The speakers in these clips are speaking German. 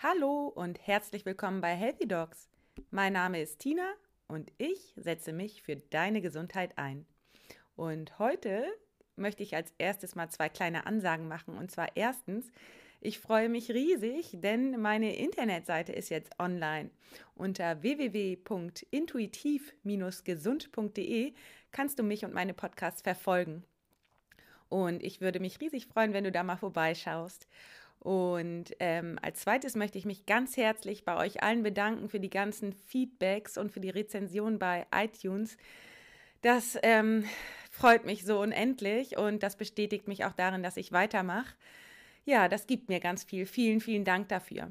Hallo und herzlich willkommen bei Healthy Dogs. Mein Name ist Tina und ich setze mich für deine Gesundheit ein. Und heute möchte ich als erstes mal zwei kleine Ansagen machen. Und zwar erstens, ich freue mich riesig, denn meine Internetseite ist jetzt online. Unter www.intuitiv-gesund.de kannst du mich und meine Podcasts verfolgen. Und ich würde mich riesig freuen, wenn du da mal vorbeischaust. Und ähm, als zweites möchte ich mich ganz herzlich bei euch allen bedanken für die ganzen Feedbacks und für die Rezension bei iTunes. Das ähm, freut mich so unendlich und das bestätigt mich auch darin, dass ich weitermache. Ja, das gibt mir ganz viel. Vielen, vielen Dank dafür.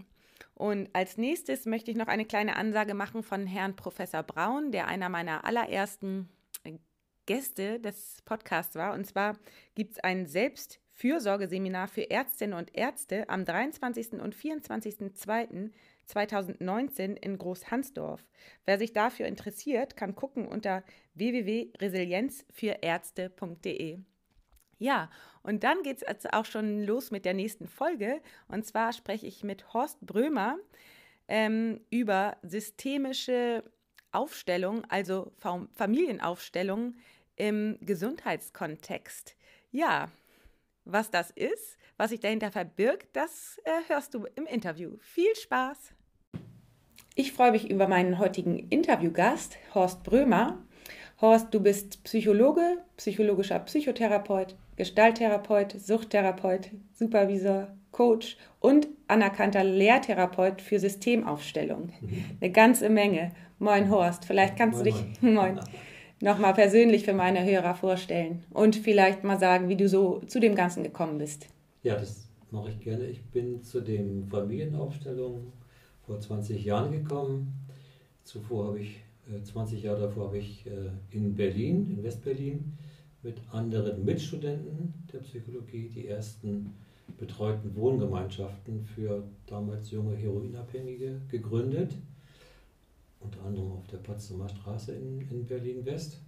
Und als nächstes möchte ich noch eine kleine Ansage machen von Herrn Professor Braun, der einer meiner allerersten Gäste des Podcasts war. Und zwar gibt es ein Selbstfürsorgeseminar für Ärztinnen und Ärzte am 23. und 24.02.2019 in Großhansdorf. Wer sich dafür interessiert, kann gucken unter www.resilienzfürärzte.de. Ja, und dann geht es jetzt auch schon los mit der nächsten Folge. Und zwar spreche ich mit Horst Brömer ähm, über systemische Aufstellung, also Familienaufstellung im Gesundheitskontext. Ja, was das ist, was sich dahinter verbirgt, das äh, hörst du im Interview. Viel Spaß! Ich freue mich über meinen heutigen Interviewgast, Horst Brömer. Horst, du bist Psychologe, psychologischer Psychotherapeut, Gestalttherapeut, Suchttherapeut, Supervisor, Coach und anerkannter Lehrtherapeut für Systemaufstellung. Mhm. Eine ganze Menge. Moin Horst, vielleicht kannst moin, du dich moin. moin nochmal persönlich für meine Hörer vorstellen und vielleicht mal sagen, wie du so zu dem Ganzen gekommen bist. Ja, das mache ich gerne. Ich bin zu den Familienaufstellungen vor 20 Jahren gekommen. Zuvor habe ich, 20 äh, Jahre davor habe ich äh, in Berlin, in Westberlin, mit anderen Mitstudenten der Psychologie die ersten betreuten Wohngemeinschaften für damals junge Heroinabhängige gegründet unter anderem auf der Potsdamer Straße in, in Berlin-West,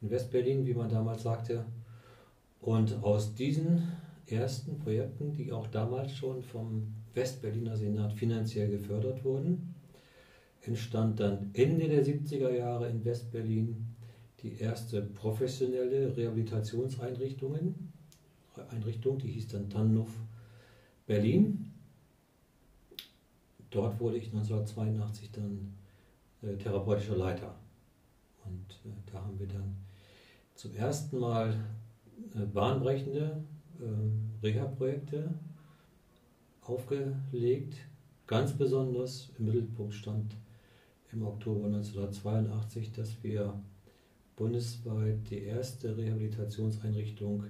in West-Berlin, wie man damals sagte. Und aus diesen ersten Projekten, die auch damals schon vom Westberliner Senat finanziell gefördert wurden, entstand dann Ende der 70er Jahre in Westberlin die erste professionelle Rehabilitationseinrichtung, Einrichtung, die hieß dann Tannhof Berlin. Dort wurde ich 1982 dann äh, therapeutischer Leiter. Und äh, da haben wir dann zum ersten Mal äh, bahnbrechende äh, Reha-Projekte aufgelegt. Ganz besonders im Mittelpunkt stand im Oktober 1982, dass wir bundesweit die erste Rehabilitationseinrichtung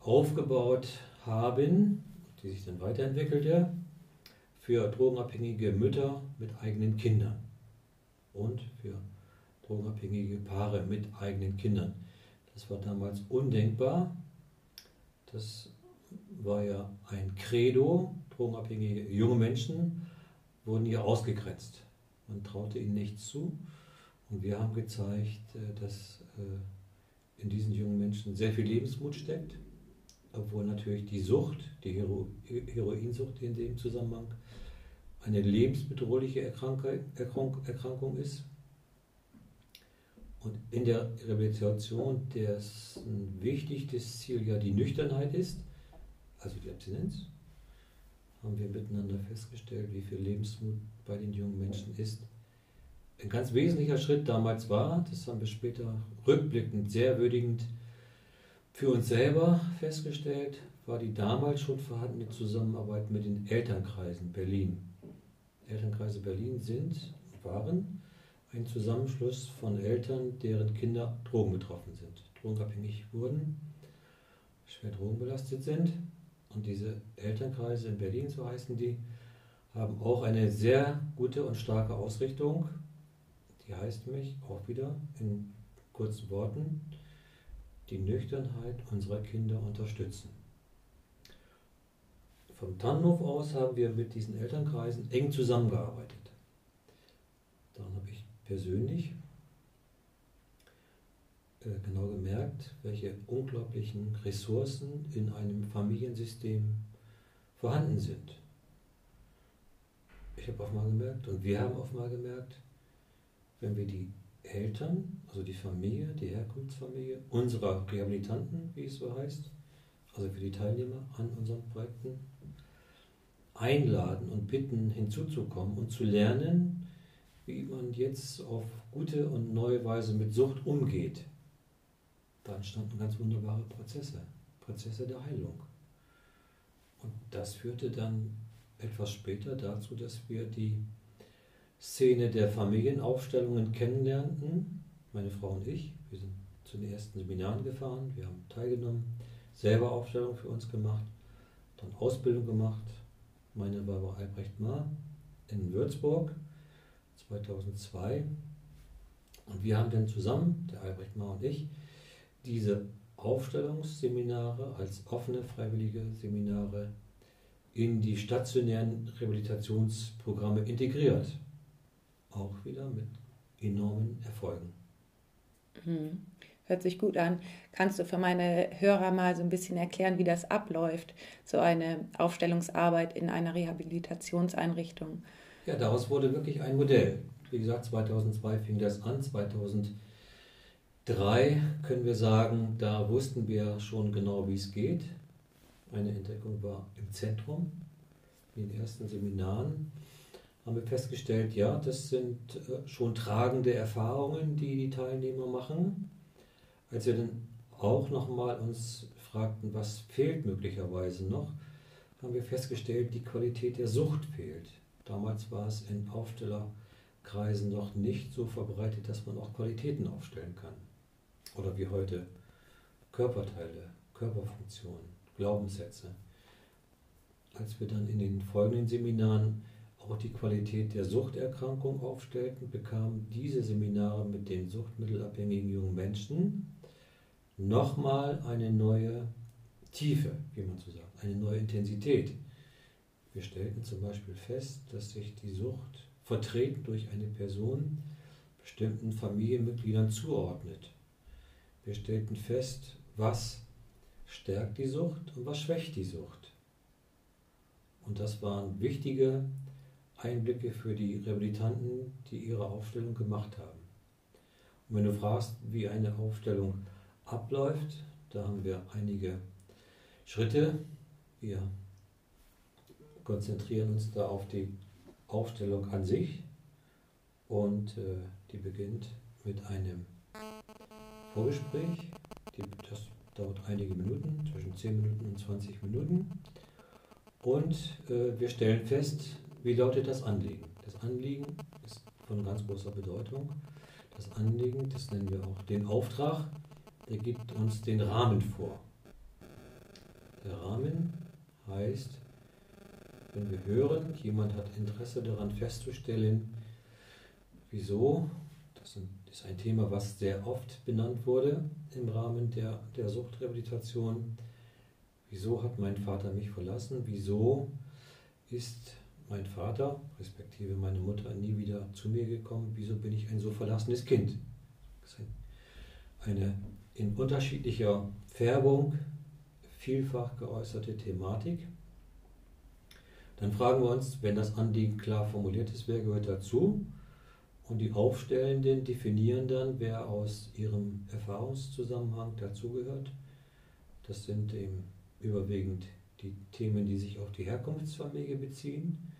aufgebaut haben, die sich dann weiterentwickelte, für drogenabhängige Mütter mit eigenen Kindern und für drogenabhängige Paare mit eigenen Kindern. Das war damals undenkbar. Das war ja ein Credo. Drogenabhängige junge Menschen wurden hier ausgegrenzt. Man traute ihnen nichts zu. Und wir haben gezeigt, äh, dass äh, in diesen jungen Menschen sehr viel Lebensmut steckt, obwohl natürlich die Sucht, die Hero Heroinsucht in dem Zusammenhang, eine lebensbedrohliche Erkrankung ist. Und in der Rehabilitation dessen wichtigstes Ziel ja die Nüchternheit ist, also die Abstinenz, haben wir miteinander festgestellt, wie viel Lebensmut bei den jungen Menschen ist. Ein ganz wesentlicher Schritt damals war, das haben wir später rückblickend sehr würdigend für uns selber festgestellt, war die damals schon vorhandene Zusammenarbeit mit den Elternkreisen Berlin. Elternkreise Berlin sind, waren ein Zusammenschluss von Eltern, deren Kinder drogenbetroffen sind, drogenabhängig wurden, schwer drogenbelastet sind. Und diese Elternkreise in Berlin, so heißen die, haben auch eine sehr gute und starke Ausrichtung. Die heißt mich auch wieder in kurzen Worten, die Nüchternheit unserer Kinder unterstützen. Vom Tannenhof aus haben wir mit diesen Elternkreisen eng zusammengearbeitet. Daran habe ich persönlich äh, genau gemerkt, welche unglaublichen Ressourcen in einem Familiensystem vorhanden sind. ich habe auch mal gemerkt und wir haben auch mal gemerkt, wenn wir die Eltern, also die Familie, die Herkunftsfamilie unserer Rehabilitanten, wie es so heißt, also für die Teilnehmer an unseren Projekten, einladen und bitten, hinzuzukommen und zu lernen, wie man jetzt auf gute und neue Weise mit Sucht umgeht. Da entstanden ganz wunderbare Prozesse, Prozesse der Heilung. Und das führte dann etwas später dazu, dass wir die Szene der Familienaufstellungen kennenlernten, meine Frau und ich. Wir sind zu den ersten Seminaren gefahren, wir haben teilgenommen, selber Aufstellungen für uns gemacht, dann Ausbildung gemacht. Meine war bei Albrecht Mahr in Würzburg 2002. Und wir haben dann zusammen, der Albrecht Mahr und ich, diese Aufstellungsseminare als offene freiwillige Seminare in die stationären Rehabilitationsprogramme integriert. Auch wieder mit enormen Erfolgen. Mhm. Hört sich gut an. Kannst du für meine Hörer mal so ein bisschen erklären, wie das abläuft, so eine Aufstellungsarbeit in einer Rehabilitationseinrichtung? Ja, daraus wurde wirklich ein Modell. Wie gesagt, 2002 fing das an. 2003 können wir sagen, da wussten wir schon genau, wie es geht. Eine Entdeckung war im Zentrum. In den ersten Seminaren haben wir festgestellt, ja, das sind äh, schon tragende Erfahrungen, die die Teilnehmer machen. Als wir dann auch nochmal uns fragten, was fehlt möglicherweise noch, haben wir festgestellt, die Qualität der Sucht fehlt. Damals war es in Aufstellerkreisen noch nicht so verbreitet, dass man auch Qualitäten aufstellen kann. Oder wie heute Körperteile, Körperfunktionen. Glaubenssätze. Als wir dann in den folgenden Seminaren auch die Qualität der Suchterkrankung aufstellten, bekamen diese Seminare mit den suchtmittelabhängigen jungen Menschen nochmal eine neue Tiefe, wie man so sagt, eine neue Intensität. Wir stellten zum Beispiel fest, dass sich die Sucht vertreten durch eine Person bestimmten Familienmitgliedern zuordnet. Wir stellten fest, was stärkt die Sucht und was schwächt die Sucht. Und das waren wichtige Einblicke für die Rehabilitanten, die ihre Aufstellung gemacht haben. Und wenn du fragst, wie eine Aufstellung abläuft, da haben wir einige Schritte. Wir konzentrieren uns da auf die Aufstellung an sich und äh, die beginnt mit einem Vorgespräch. Die, das dauert einige Minuten, zwischen 10 Minuten und 20 Minuten. Und äh, wir stellen fest, wie lautet das Anliegen. Das Anliegen ist von ganz großer Bedeutung. Das Anliegen, das nennen wir auch den Auftrag, der gibt uns den Rahmen vor. Der Rahmen heißt, wenn wir hören, jemand hat Interesse daran festzustellen, wieso, das ist ein Thema, was sehr oft benannt wurde im Rahmen der, der Suchtrehabilitation. Wieso hat mein Vater mich verlassen? Wieso ist mein Vater, respektive meine Mutter, nie wieder zu mir gekommen? Wieso bin ich ein so verlassenes Kind? Das ist eine in unterschiedlicher Färbung vielfach geäußerte Thematik. Dann fragen wir uns, wenn das Anliegen klar formuliert ist, wer gehört dazu? Und die Aufstellenden definieren dann, wer aus ihrem Erfahrungszusammenhang dazugehört. Das sind eben überwiegend die Themen, die sich auf die Herkunftsfamilie beziehen.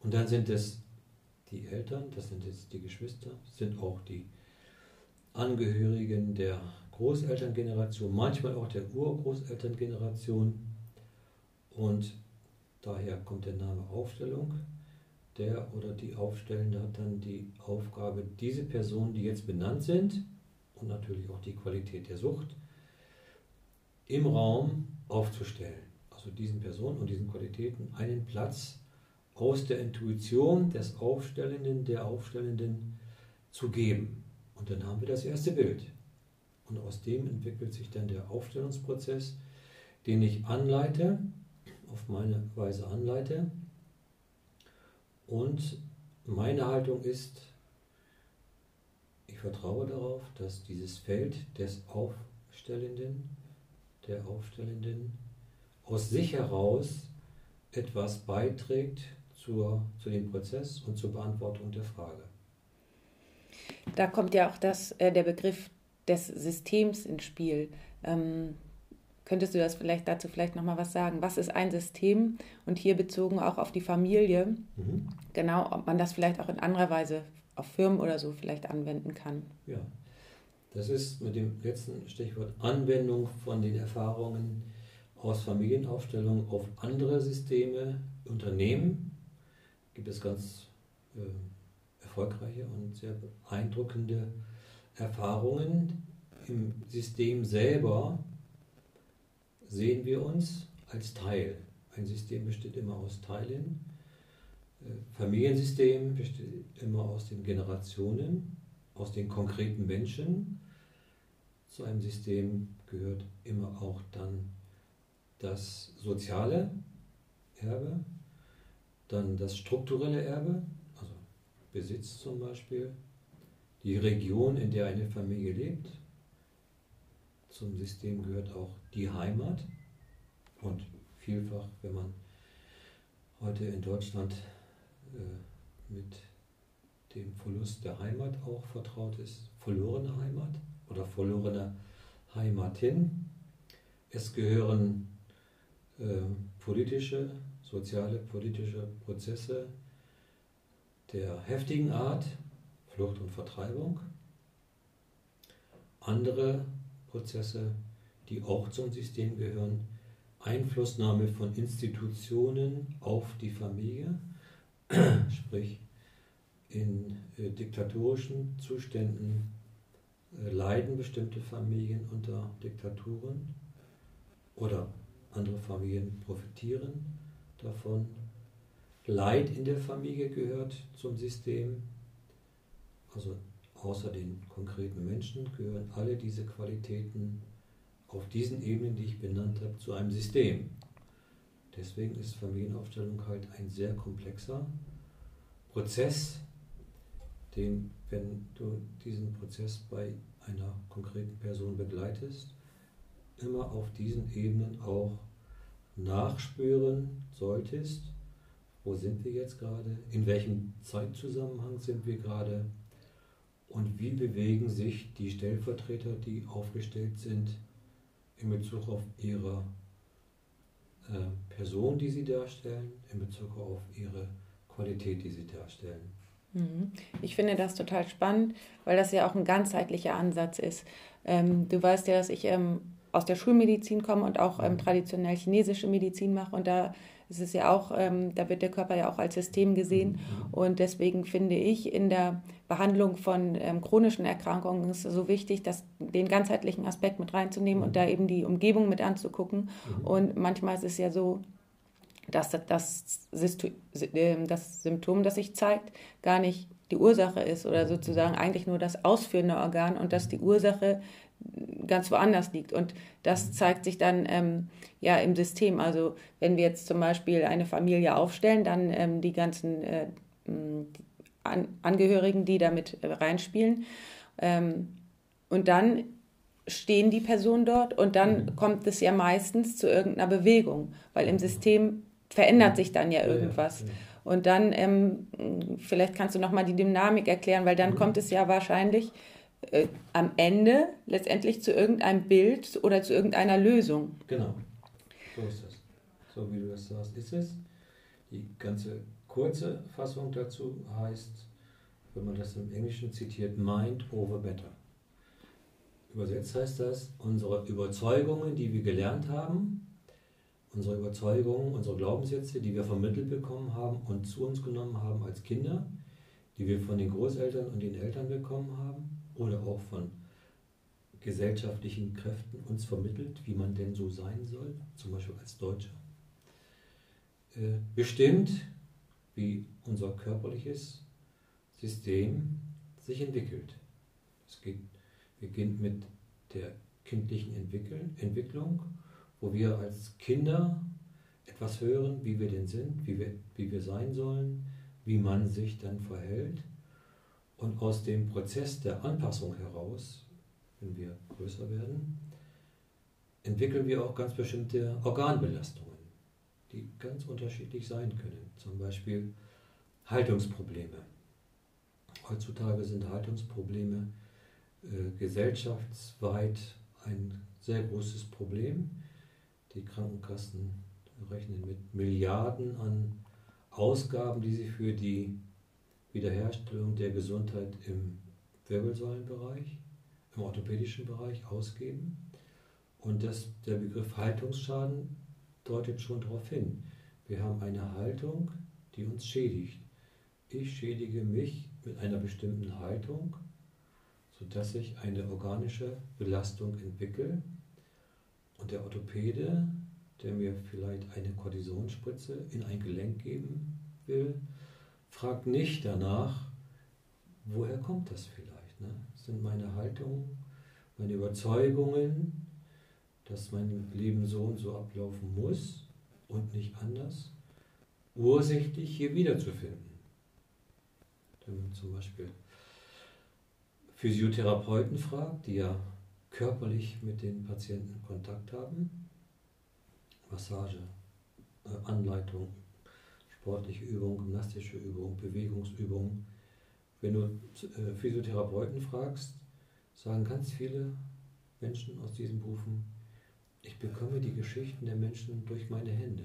Und dann sind es die Eltern, das sind jetzt die Geschwister, sind auch die Angehörigen der Großelterngeneration, manchmal auch der Urgroßelterngeneration. Und daher kommt der Name Aufstellung der oder die Aufstellende hat dann die Aufgabe, diese Personen, die jetzt benannt sind, und natürlich auch die Qualität der Sucht, im Raum aufzustellen. Also diesen Personen und diesen Qualitäten einen Platz aus der Intuition des Aufstellenden, der Aufstellenden zu geben. Und dann haben wir das erste Bild. Und aus dem entwickelt sich dann der Aufstellungsprozess, den ich anleite, auf meine Weise anleite, und meine Haltung ist, ich vertraue darauf, dass dieses Feld des Aufstellenden, der Aufstellenden aus sich heraus etwas beiträgt zur, zu dem Prozess und zur Beantwortung der Frage. Da kommt ja auch das, äh, der Begriff des Systems ins Spiel. Ähm, könntest du das vielleicht dazu vielleicht nochmal was sagen? Was ist ein System und hier bezogen auch auf die Familie? Mhm. Genau, ob man das vielleicht auch in anderer Weise auf Firmen oder so vielleicht anwenden kann. Ja, das ist mit dem letzten Stichwort Anwendung von den Erfahrungen aus Familienaufstellungen auf andere Systeme, Unternehmen. Gibt es ganz äh, erfolgreiche und sehr beeindruckende Erfahrungen. Im System selber sehen wir uns als Teil. Ein System besteht immer aus Teilen. Äh, Familiensystem besteht immer aus den Generationen, aus den konkreten Menschen. Zu einem System gehört immer auch dann das soziale Erbe, dann das strukturelle Erbe, Besitz zum Beispiel, die Region, in der eine Familie lebt. Zum System gehört auch die Heimat und vielfach, wenn man heute in Deutschland äh, mit dem Verlust der Heimat auch vertraut ist, verlorene Heimat oder verlorene Heimatin. Es gehören äh, politische, soziale, politische Prozesse der heftigen Art, Flucht und Vertreibung. Andere Prozesse, die auch zum System gehören, Einflussnahme von Institutionen auf die Familie, sprich in äh, diktatorischen Zuständen äh, leiden bestimmte Familien unter Diktaturen oder andere Familien profitieren davon. Leid in der Familie gehört zum System, also außer den konkreten Menschen gehören alle diese Qualitäten auf diesen Ebenen, die ich benannt habe, zu einem System. Deswegen ist Familienaufstellung halt ein sehr komplexer Prozess, den, wenn du diesen Prozess bei einer konkreten Person begleitest, immer auf diesen Ebenen auch nachspüren solltest, wo sind wir jetzt gerade, in welchem Zeitzusammenhang sind wir gerade und wie bewegen sich die Stellvertreter, die aufgestellt sind, in Bezug auf ihre äh, Person, die sie darstellen, in Bezug auf ihre Qualität, die sie darstellen. Mhm. Ich finde das total spannend, weil das ja auch ein ganzheitlicher Ansatz ist. Ähm, du weißt ja, dass ich ähm, aus der Schulmedizin komme und auch ähm, traditionell chinesische Medizin mache und da ist es ja auch, ähm, da wird der Körper ja auch als System gesehen mhm. und deswegen finde ich in der Behandlung von ähm, chronischen Erkrankungen ist es so wichtig, dass den ganzheitlichen Aspekt mit reinzunehmen und da eben die Umgebung mit anzugucken mhm. und manchmal ist es ja so, dass das, ähm, das Symptom, das sich zeigt, gar nicht die Ursache ist oder sozusagen eigentlich nur das ausführende Organ und dass die Ursache ganz woanders liegt. Und das zeigt sich dann ähm, ja im System. Also wenn wir jetzt zum Beispiel eine Familie aufstellen, dann ähm, die ganzen äh, An Angehörigen, die damit äh, reinspielen. Ähm, und dann stehen die Personen dort und dann mhm. kommt es ja meistens zu irgendeiner Bewegung, weil im System verändert sich dann ja irgendwas. Und dann, ähm, vielleicht kannst du nochmal die Dynamik erklären, weil dann mhm. kommt es ja wahrscheinlich äh, am Ende letztendlich zu irgendeinem Bild oder zu irgendeiner Lösung. Genau, so ist es. So wie du das sagst, ist es. Die ganze kurze Fassung dazu heißt, wenn man das im Englischen zitiert, Mind over Better. Übersetzt heißt das, unsere Überzeugungen, die wir gelernt haben, unsere Überzeugungen, unsere Glaubenssätze, die wir vermittelt bekommen haben und zu uns genommen haben als Kinder, die wir von den Großeltern und den Eltern bekommen haben oder auch von gesellschaftlichen Kräften uns vermittelt, wie man denn so sein soll, zum Beispiel als Deutscher, äh, bestimmt, wie unser körperliches System sich entwickelt. Es geht, beginnt mit der kindlichen Entwicklung wo wir als Kinder etwas hören, wie wir denn sind, wie wir, wie wir sein sollen, wie man sich dann verhält. Und aus dem Prozess der Anpassung heraus, wenn wir größer werden, entwickeln wir auch ganz bestimmte Organbelastungen, die ganz unterschiedlich sein können. Zum Beispiel Haltungsprobleme. Heutzutage sind Haltungsprobleme äh, gesellschaftsweit ein sehr großes Problem. Die Krankenkassen rechnen mit Milliarden an Ausgaben, die sie für die Wiederherstellung der Gesundheit im Wirbelsäulenbereich, im orthopädischen Bereich ausgeben. Und das, der Begriff Haltungsschaden deutet schon darauf hin. Wir haben eine Haltung, die uns schädigt. Ich schädige mich mit einer bestimmten Haltung, sodass ich eine organische Belastung entwickle. Und der Orthopäde, der mir vielleicht eine Kortisonspritze in ein Gelenk geben will, fragt nicht danach, woher kommt das vielleicht? Ne? Sind meine Haltungen, meine Überzeugungen, dass mein Leben so und so ablaufen muss und nicht anders, ursächlich hier wiederzufinden? Wenn man zum Beispiel Physiotherapeuten fragt, die ja körperlich mit den Patienten Kontakt haben, Massage, äh, Anleitung, sportliche Übung, gymnastische Übung, Bewegungsübung. Wenn du äh, Physiotherapeuten fragst, sagen ganz viele Menschen aus diesen Berufen, ich bekomme die Geschichten der Menschen durch meine Hände.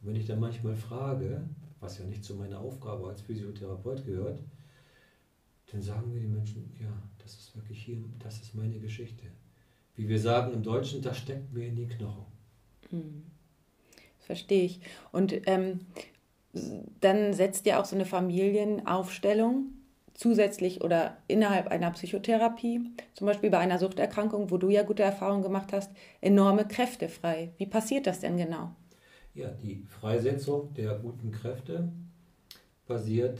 Und wenn ich dann manchmal frage, was ja nicht zu meiner Aufgabe als Physiotherapeut gehört, dann sagen mir die Menschen, ja, das ist wirklich hier, das ist meine Geschichte. Wie wir sagen im Deutschen, das steckt mir in die Knochen. Hm. Verstehe ich. Und ähm, dann setzt ihr auch so eine Familienaufstellung zusätzlich oder innerhalb einer Psychotherapie, zum Beispiel bei einer Suchterkrankung, wo du ja gute Erfahrungen gemacht hast, enorme Kräfte frei. Wie passiert das denn genau? Ja, die Freisetzung der guten Kräfte basiert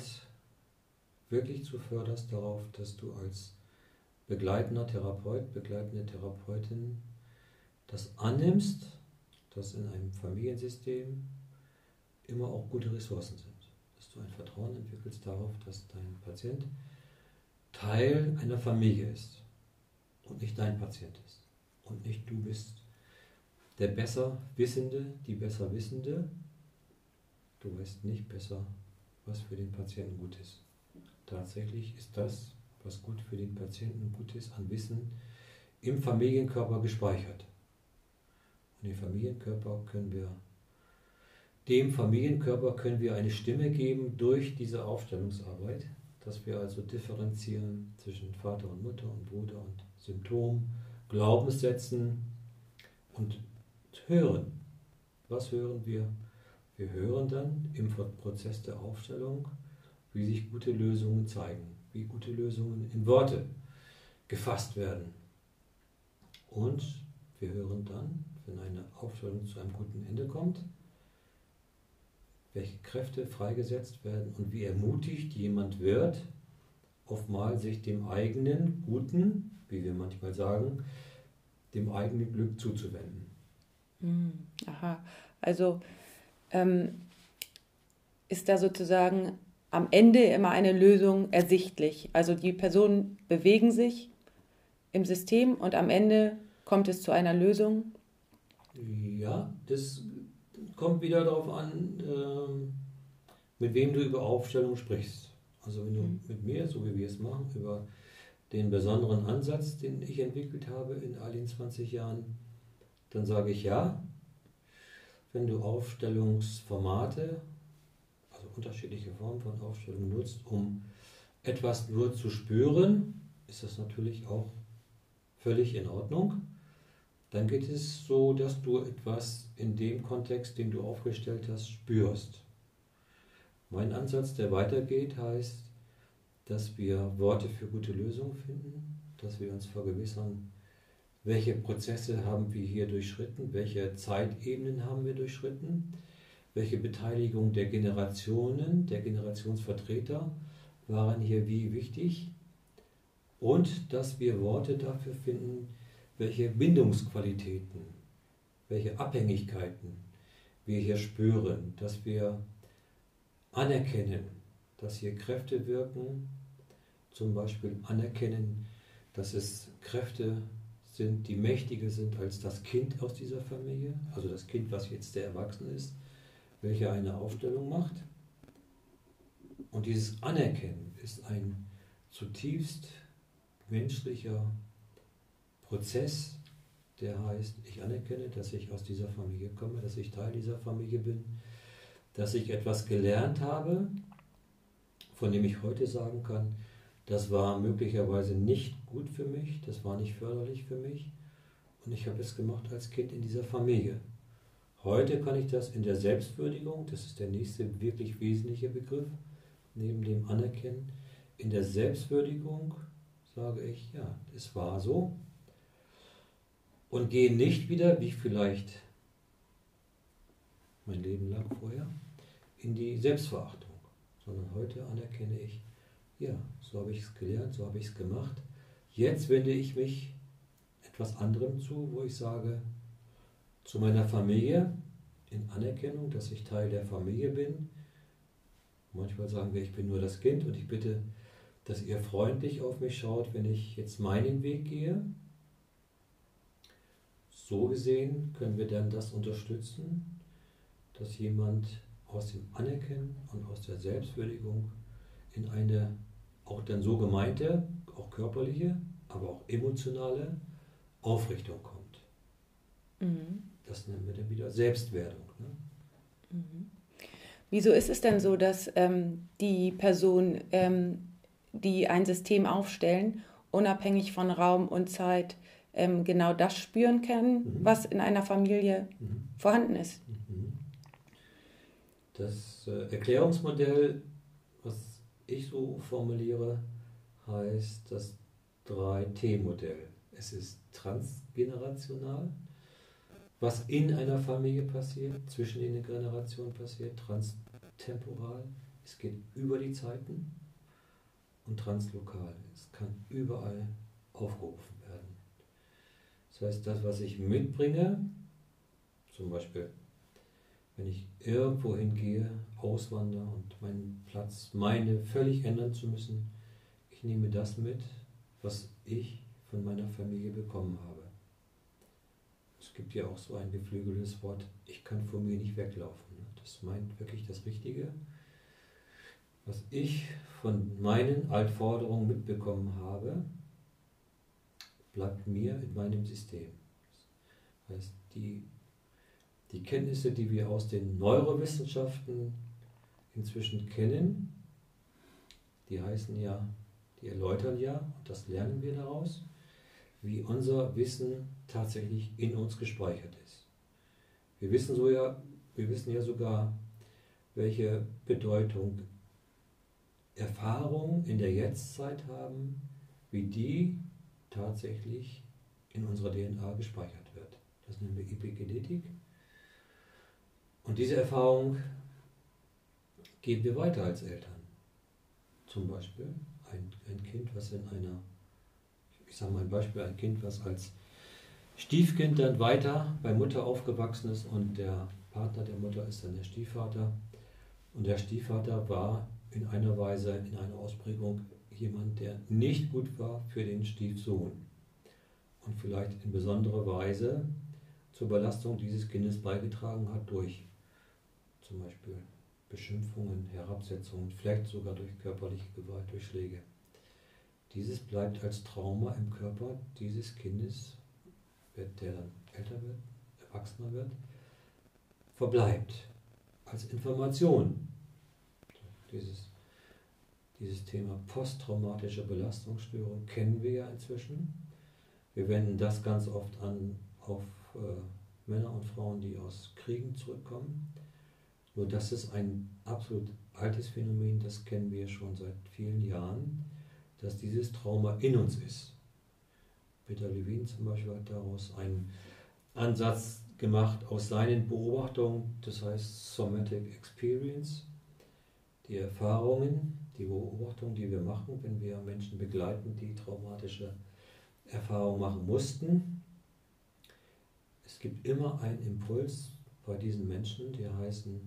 wirklich zuvörderst darauf, dass du als begleitender Therapeut, begleitende Therapeutin das annimmst, dass in einem Familiensystem immer auch gute Ressourcen sind. Dass du ein Vertrauen entwickelst darauf, dass dein Patient Teil einer Familie ist und nicht dein Patient ist und nicht du bist der besser Wissende, die besser Wissende. Du weißt nicht besser, was für den Patienten gut ist. Tatsächlich ist das, was gut für den Patienten gut ist, an Wissen im Familienkörper gespeichert. Und im Familienkörper können wir dem Familienkörper können wir eine Stimme geben durch diese Aufstellungsarbeit, dass wir also differenzieren zwischen Vater und Mutter und Bruder und Symptom, Glaubenssätzen und hören. Was hören wir? Wir hören dann im Prozess der Aufstellung, wie sich gute Lösungen zeigen, wie gute Lösungen in Worte gefasst werden. Und wir hören dann, wenn eine Aufstellung zu einem guten Ende kommt, welche Kräfte freigesetzt werden und wie ermutigt jemand wird, oftmals sich dem eigenen Guten, wie wir manchmal sagen, dem eigenen Glück zuzuwenden. Hm, aha, also ähm, ist da sozusagen am Ende immer eine Lösung ersichtlich. Also die Personen bewegen sich im System und am Ende kommt es zu einer Lösung. Ja, das kommt wieder darauf an, äh, mit wem du über Aufstellung sprichst. Also wenn du mhm. mit mir, so wie wir es machen, über den besonderen Ansatz, den ich entwickelt habe in all den 20 Jahren, dann sage ich ja. Wenn du Aufstellungsformate, also unterschiedliche Formen von Aufstellungen nutzt, um etwas nur zu spüren, ist das natürlich auch völlig in Ordnung dann geht es so, dass du etwas in dem Kontext, den du aufgestellt hast, spürst. Mein Ansatz, der weitergeht, heißt, dass wir Worte für gute Lösungen finden, dass wir uns vergewissern, welche Prozesse haben wir hier durchschritten, welche Zeitebenen haben wir durchschritten, welche Beteiligung der Generationen, der Generationsvertreter waren hier wie wichtig und dass wir Worte dafür finden, welche Bindungsqualitäten, welche Abhängigkeiten wir hier spüren, dass wir anerkennen, dass hier Kräfte wirken, zum Beispiel anerkennen, dass es Kräfte sind, die mächtiger sind als das Kind aus dieser Familie, also das Kind, was jetzt der Erwachsene ist, welcher eine Aufstellung macht. Und dieses Anerkennen ist ein zutiefst menschlicher Prozess, der heißt, ich anerkenne, dass ich aus dieser Familie komme, dass ich Teil dieser Familie bin, dass ich etwas gelernt habe, von dem ich heute sagen kann, das war möglicherweise nicht gut für mich, das war nicht förderlich für mich und ich habe es gemacht als Kind in dieser Familie. Heute kann ich das in der Selbstwürdigung, das ist der nächste wirklich wesentliche Begriff, neben dem Anerkennen, in der Selbstwürdigung sage ich, ja, es war so und gehe nicht wieder, wie vielleicht mein Leben lang vorher, in die Selbstverachtung, sondern heute anerkenne ich, ja, so habe ich es gelernt, so habe ich es gemacht. Jetzt wende ich mich etwas anderem zu, wo ich sage, zu meiner Familie, in Anerkennung, dass ich Teil der Familie bin. Manchmal sagen wir, ich bin nur das Kind und ich bitte, dass ihr freundlich auf mich schaut, wenn ich jetzt meinen Weg gehe. So gesehen können wir dann das unterstützen, dass jemand aus dem Anerkennen und aus der Selbstwürdigung in eine auch dann so gemeinte, auch körperliche, aber auch emotionale Aufrichtung kommt. Mhm. Das nennen wir dann wieder Selbstwerdung. Ne? Mhm. Wieso ist es denn so, dass ähm, die Personen, ähm, die ein System aufstellen, unabhängig von Raum und Zeit, ähm, genau das spüren können, mhm. was in einer Familie mhm. vorhanden ist? Mhm. Das äh, Erklärungsmodell, was ich so formuliere, heißt das 3T-Modell. Es ist transgenerational, was in einer Familie passiert, zwischen den Generationen passiert, transtemporal, es geht über die Zeiten und translokal. Es kann überall aufgerufen werden. Das heißt, das, was ich mitbringe, zum Beispiel, wenn ich irgendwo hingehe, auswandere und meinen Platz meine völlig ändern zu müssen, ich nehme das mit, was ich von meiner Familie bekommen habe. Es gibt ja auch so ein geflügeltes Wort, ich kann vor mir nicht weglaufen. Ne? Das meint wirklich das Richtige. Was ich von meinen Altforderungen mitbekommen habe, bleibt mir in meinem System. Das heißt, die, die Kenntnisse, die wir aus den Neurowissenschaften inzwischen kennen, die heißen ja, die erläutern ja, und das lernen wir daraus, wie unser Wissen tatsächlich in uns gespeichert ist. Wir wissen, so ja, wir wissen ja sogar, welche Bedeutung Erfahrungen in der Jetztzeit haben, wie die tatsächlich in unserer DNA gespeichert wird. Das nennen wir Epigenetik. Und diese Erfahrung geben wir weiter als Eltern. Zum Beispiel ein, ein Kind, was in einer ich sage mal ein Beispiel, ein Kind, was als Stiefkind dann weiter bei Mutter aufgewachsen ist und der Partner der Mutter ist dann der Stiefvater. Und der Stiefvater war in einer Weise, in einer Ausprägung jemand, der nicht gut war für den Stiefsohn. Und vielleicht in besonderer Weise zur Belastung dieses Kindes beigetragen hat durch zum Beispiel Beschimpfungen, Herabsetzungen, vielleicht sogar durch körperliche Gewalt, durch Schläge. Dieses bleibt als Trauma im Körper dieses Kindes, der dann älter wird, erwachsener wird, verbleibt als Information. Dieses, dieses Thema posttraumatische Belastungsstörung kennen wir ja inzwischen. Wir wenden das ganz oft an auf äh, Männer und Frauen, die aus Kriegen zurückkommen. Nur das ist ein absolut altes Phänomen, das kennen wir schon seit vielen Jahren dass dieses Trauma in uns ist. Peter Levin zum Beispiel hat daraus einen Ansatz gemacht aus seinen Beobachtungen, das heißt Somatic Experience, die Erfahrungen, die Beobachtungen, die wir machen, wenn wir Menschen begleiten, die traumatische Erfahrungen machen mussten. Es gibt immer einen Impuls bei diesen Menschen, die heißen,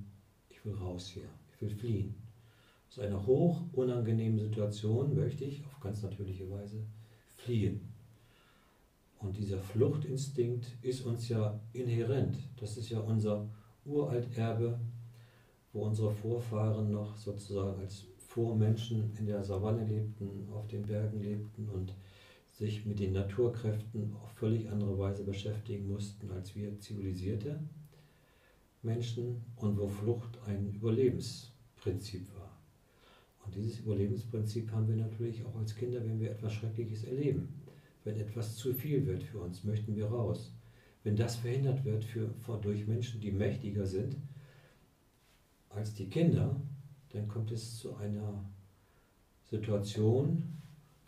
ich will raus hier, ich will fliehen. Aus einer hoch unangenehmen Situation möchte ich auf ganz natürliche Weise fliehen. Und dieser Fluchtinstinkt ist uns ja inhärent. Das ist ja unser Uralterbe, wo unsere Vorfahren noch sozusagen als vor Menschen in der Savanne lebten, auf den Bergen lebten und sich mit den Naturkräften auf völlig andere Weise beschäftigen mussten als wir zivilisierte Menschen und wo Flucht ein Überlebensprinzip war. Und dieses Überlebensprinzip haben wir natürlich auch als Kinder, wenn wir etwas Schreckliches erleben. Wenn etwas zu viel wird für uns, möchten wir raus. Wenn das verhindert wird für, durch Menschen, die mächtiger sind als die Kinder, dann kommt es zu einer Situation,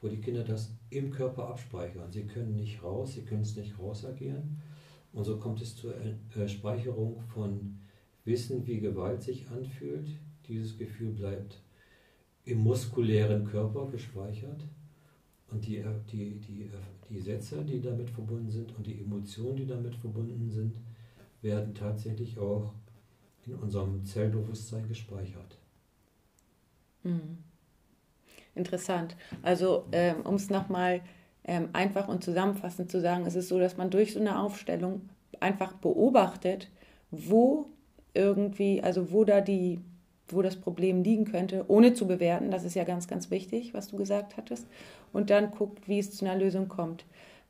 wo die Kinder das im Körper abspeichern. Sie können nicht raus, sie können es nicht rausagieren. Und so kommt es zur äh, Speicherung von Wissen, wie Gewalt sich anfühlt. Dieses Gefühl bleibt im muskulären Körper gespeichert. Und die, äh, die, die, äh, die Sätze, die damit verbunden sind und die Emotionen, die damit verbunden sind, werden tatsächlich auch in unserem Zellbewusstsein gespeichert. Mhm. Interessant. Also ähm, um es nochmal ähm, einfach und zusammenfassend zu sagen, ist es so, dass man durch so eine Aufstellung einfach beobachtet, wo irgendwie, also wo da die, wo das Problem liegen könnte, ohne zu bewerten. Das ist ja ganz, ganz wichtig, was du gesagt hattest. Und dann guckt, wie es zu einer Lösung kommt.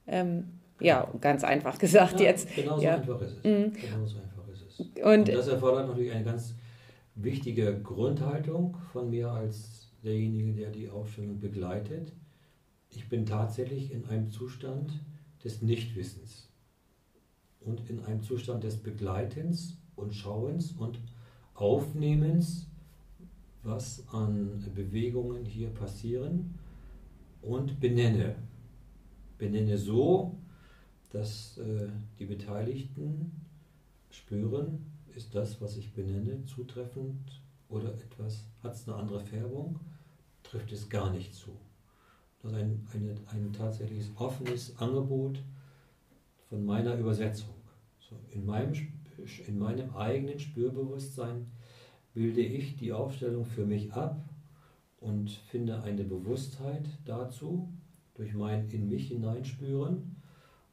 Ähm, ja, ganz einfach gesagt ja, jetzt. Genau so ja. einfach ist es. Mhm. Genau so einfach ist es. Und, und das erfordert natürlich eine ganz wichtige Grundhaltung von mir als derjenige, der die Aufstellung begleitet. Ich bin tatsächlich in einem Zustand des Nichtwissens und in einem Zustand des Begleitens und Schauens und Aufnehmens, was an Bewegungen hier passieren und benenne. Benenne so, dass äh, die Beteiligten spüren, ist das, was ich benenne, zutreffend oder etwas, hat es eine andere Färbung, trifft es gar nicht zu. Das ist ein, eine, ein tatsächliches offenes Angebot von meiner Übersetzung. So, in, meinem, in meinem eigenen Spürbewusstsein bilde ich die Aufstellung für mich ab und finde eine Bewusstheit dazu durch mein in mich hineinspüren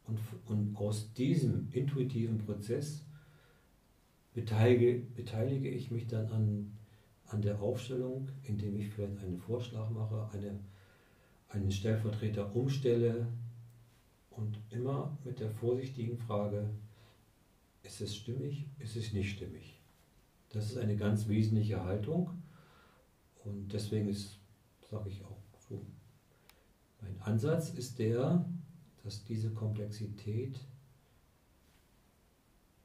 und, und aus diesem intuitiven Prozess beteilige, beteilige ich mich dann an, an der Aufstellung, indem ich vielleicht einen Vorschlag mache, eine, einen Stellvertreter umstelle und immer mit der vorsichtigen Frage, ist es stimmig, ist es nicht stimmig? Das ist eine ganz wesentliche Haltung und deswegen ist, sage ich auch so, mein Ansatz ist der, dass diese Komplexität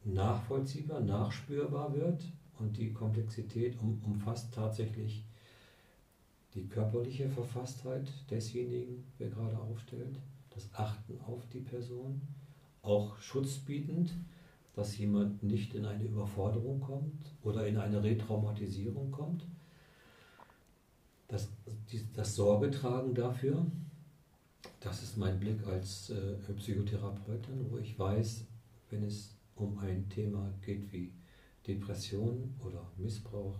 nachvollziehbar, nachspürbar wird und die Komplexität um, umfasst tatsächlich die körperliche Verfasstheit desjenigen, der gerade aufstellt, das Achten auf die Person, auch schutzbietend, dass jemand nicht in eine Überforderung kommt oder in eine Retraumatisierung kommt, das, das Sorgetragen dafür, das ist mein Blick als äh, Psychotherapeutin, wo ich weiß, wenn es um ein Thema geht wie Depression oder Missbrauch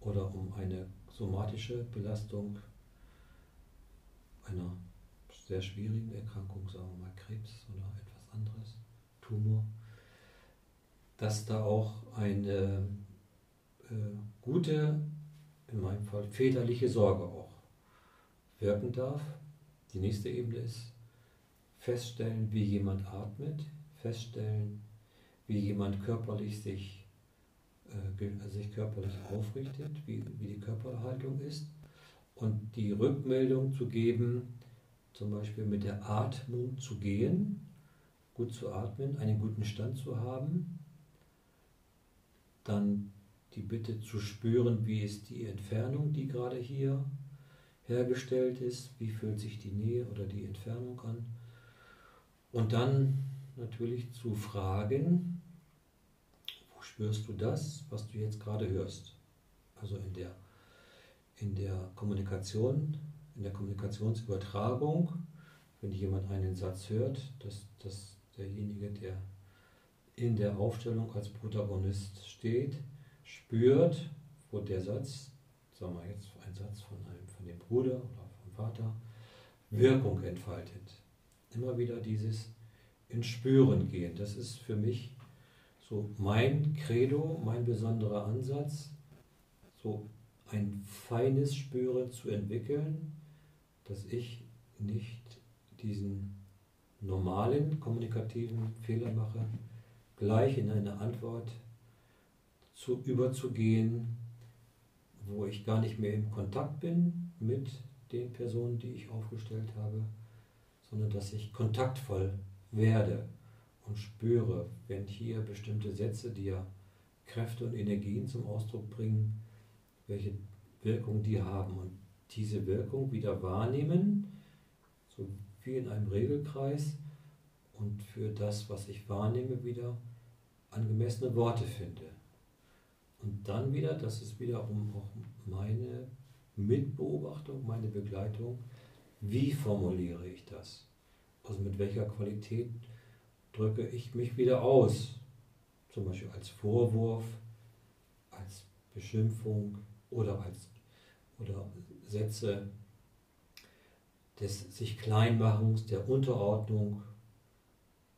oder um eine somatische Belastung einer sehr schwierigen Erkrankung, sagen wir mal Krebs oder etwas anderes, Tumor, dass da auch eine äh, gute, in meinem Fall väterliche Sorge auch wirken darf. Die nächste Ebene ist feststellen, wie jemand atmet, feststellen, wie jemand körperlich sich, äh, sich körperlich aufrichtet, wie, wie die Körperhaltung ist und die Rückmeldung zu geben, zum Beispiel mit der Atmung zu gehen, gut zu atmen, einen guten Stand zu haben, dann die Bitte zu spüren, wie ist die Entfernung, die gerade hier hergestellt ist, wie fühlt sich die Nähe oder die Entfernung an. Und dann natürlich zu fragen, spürst du das, was du jetzt gerade hörst? Also in der, in der Kommunikation, in der Kommunikationsübertragung, wenn jemand einen Satz hört, dass, dass derjenige, der in der Aufstellung als Protagonist steht, spürt, wo der Satz, sagen wir jetzt ein Satz von, einem, von dem Bruder oder vom Vater, Wirkung entfaltet. Immer wieder dieses ins Spüren gehen. Das ist für mich so mein Credo, mein besonderer Ansatz, so ein feines Spüren zu entwickeln, dass ich nicht diesen normalen kommunikativen Fehler mache, gleich in eine Antwort zu überzugehen, wo ich gar nicht mehr im Kontakt bin mit den Personen, die ich aufgestellt habe, sondern dass ich kontaktvoll werde und spüre, wenn hier bestimmte Sätze, ja Kräfte und Energien zum Ausdruck bringen, welche Wirkung die haben und diese Wirkung wieder wahrnehmen, so wie in einem Regelkreis und für das, was ich wahrnehme, wieder angemessene Worte finde. Und dann wieder, das ist wiederum auch meine Mitbeobachtung, meine Begleitung, wie formuliere ich das? Also mit welcher Qualität drücke ich mich wieder aus? Zum Beispiel als Vorwurf, als Beschimpfung oder als oder Sätze des sich Kleinmachens, der Unterordnung,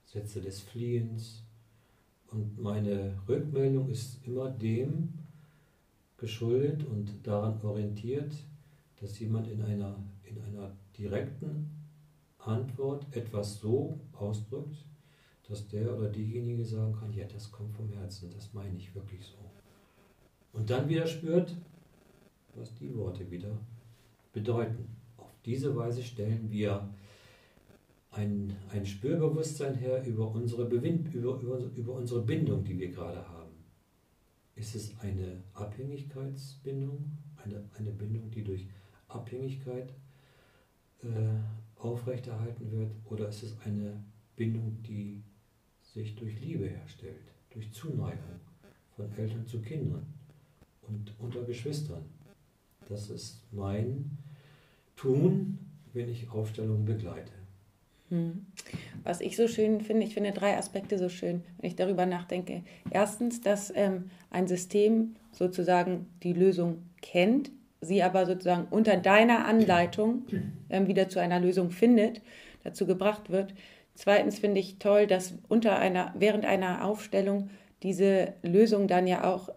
Sätze des Fliehens. Und meine Rückmeldung ist immer dem geschuldet und daran orientiert, dass jemand in einer, in einer direkten Antwort etwas so ausdrückt, dass der oder diejenige sagen kann, ja, das kommt vom Herzen, das meine ich wirklich so. Und dann wieder spürt, was die Worte wieder bedeuten. Auf diese Weise stellen wir ein, ein Spürbewusstsein her über unsere, Bewind, über, über, über unsere Bindung, die wir gerade haben. Ist es eine Abhängigkeitsbindung, eine, eine Bindung, die durch Abhängigkeit äh, aufrechterhalten wird, oder ist es eine Bindung, die sich durch Liebe herstellt, durch Zuneigung von Eltern zu Kindern und unter Geschwistern? Das ist mein Tun, wenn ich Aufstellungen begleite. Hm. Was ich so schön finde, ich finde drei Aspekte so schön, wenn ich darüber nachdenke. Erstens, dass ähm, ein System sozusagen die Lösung kennt, sie aber sozusagen unter deiner Anleitung ähm, wieder zu einer Lösung findet, dazu gebracht wird. Zweitens finde ich toll, dass unter einer, während einer Aufstellung diese Lösung dann ja auch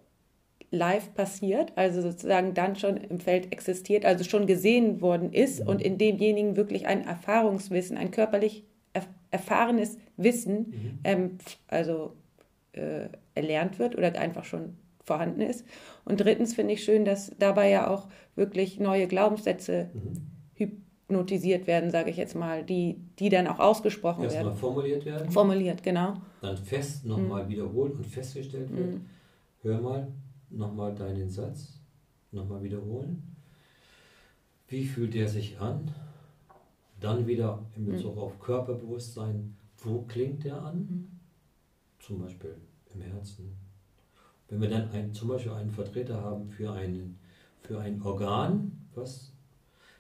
live passiert, also sozusagen dann schon im Feld existiert, also schon gesehen worden ist mhm. und in demjenigen wirklich ein Erfahrungswissen, ein körperlich erf erfahrenes Wissen, mhm. ähm, also äh, erlernt wird oder einfach schon vorhanden ist. Und drittens finde ich schön, dass dabei ja auch wirklich neue Glaubenssätze mhm. Hypnotisiert werden, sage ich jetzt mal, die, die dann auch ausgesprochen Erst werden. Erstmal formuliert werden. Formuliert, genau. Dann fest nochmal mhm. wiederholt und festgestellt wird. Mhm. Hör mal, nochmal deinen Satz, nochmal wiederholen. Wie fühlt der sich an? Dann wieder in Bezug mhm. auf Körperbewusstsein, wo klingt der an? Mhm. Zum Beispiel im Herzen. Wenn wir dann ein, zum Beispiel einen Vertreter haben für, einen, für ein Organ, was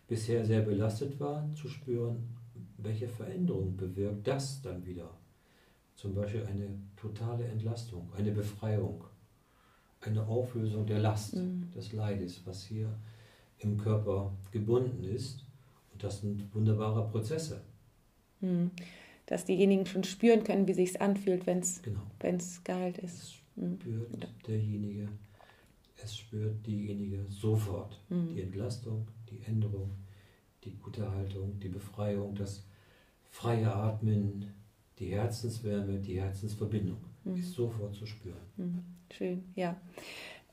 bisher sehr belastet war, zu spüren, welche Veränderung bewirkt das dann wieder. Zum Beispiel eine totale Entlastung, eine Befreiung eine Auflösung der Last, mhm. des Leides, was hier im Körper gebunden ist. Und das sind wunderbare Prozesse. Mhm. Dass diejenigen schon spüren können, wie sich anfühlt, wenn es genau. geheilt ist. Es mhm. spürt mhm. derjenige, es spürt diejenige sofort. Mhm. Die Entlastung, die Änderung, die gute Haltung, die Befreiung, das freie Atmen, die Herzenswärme, die Herzensverbindung mhm. ist sofort zu spüren. Mhm. Schön, ja.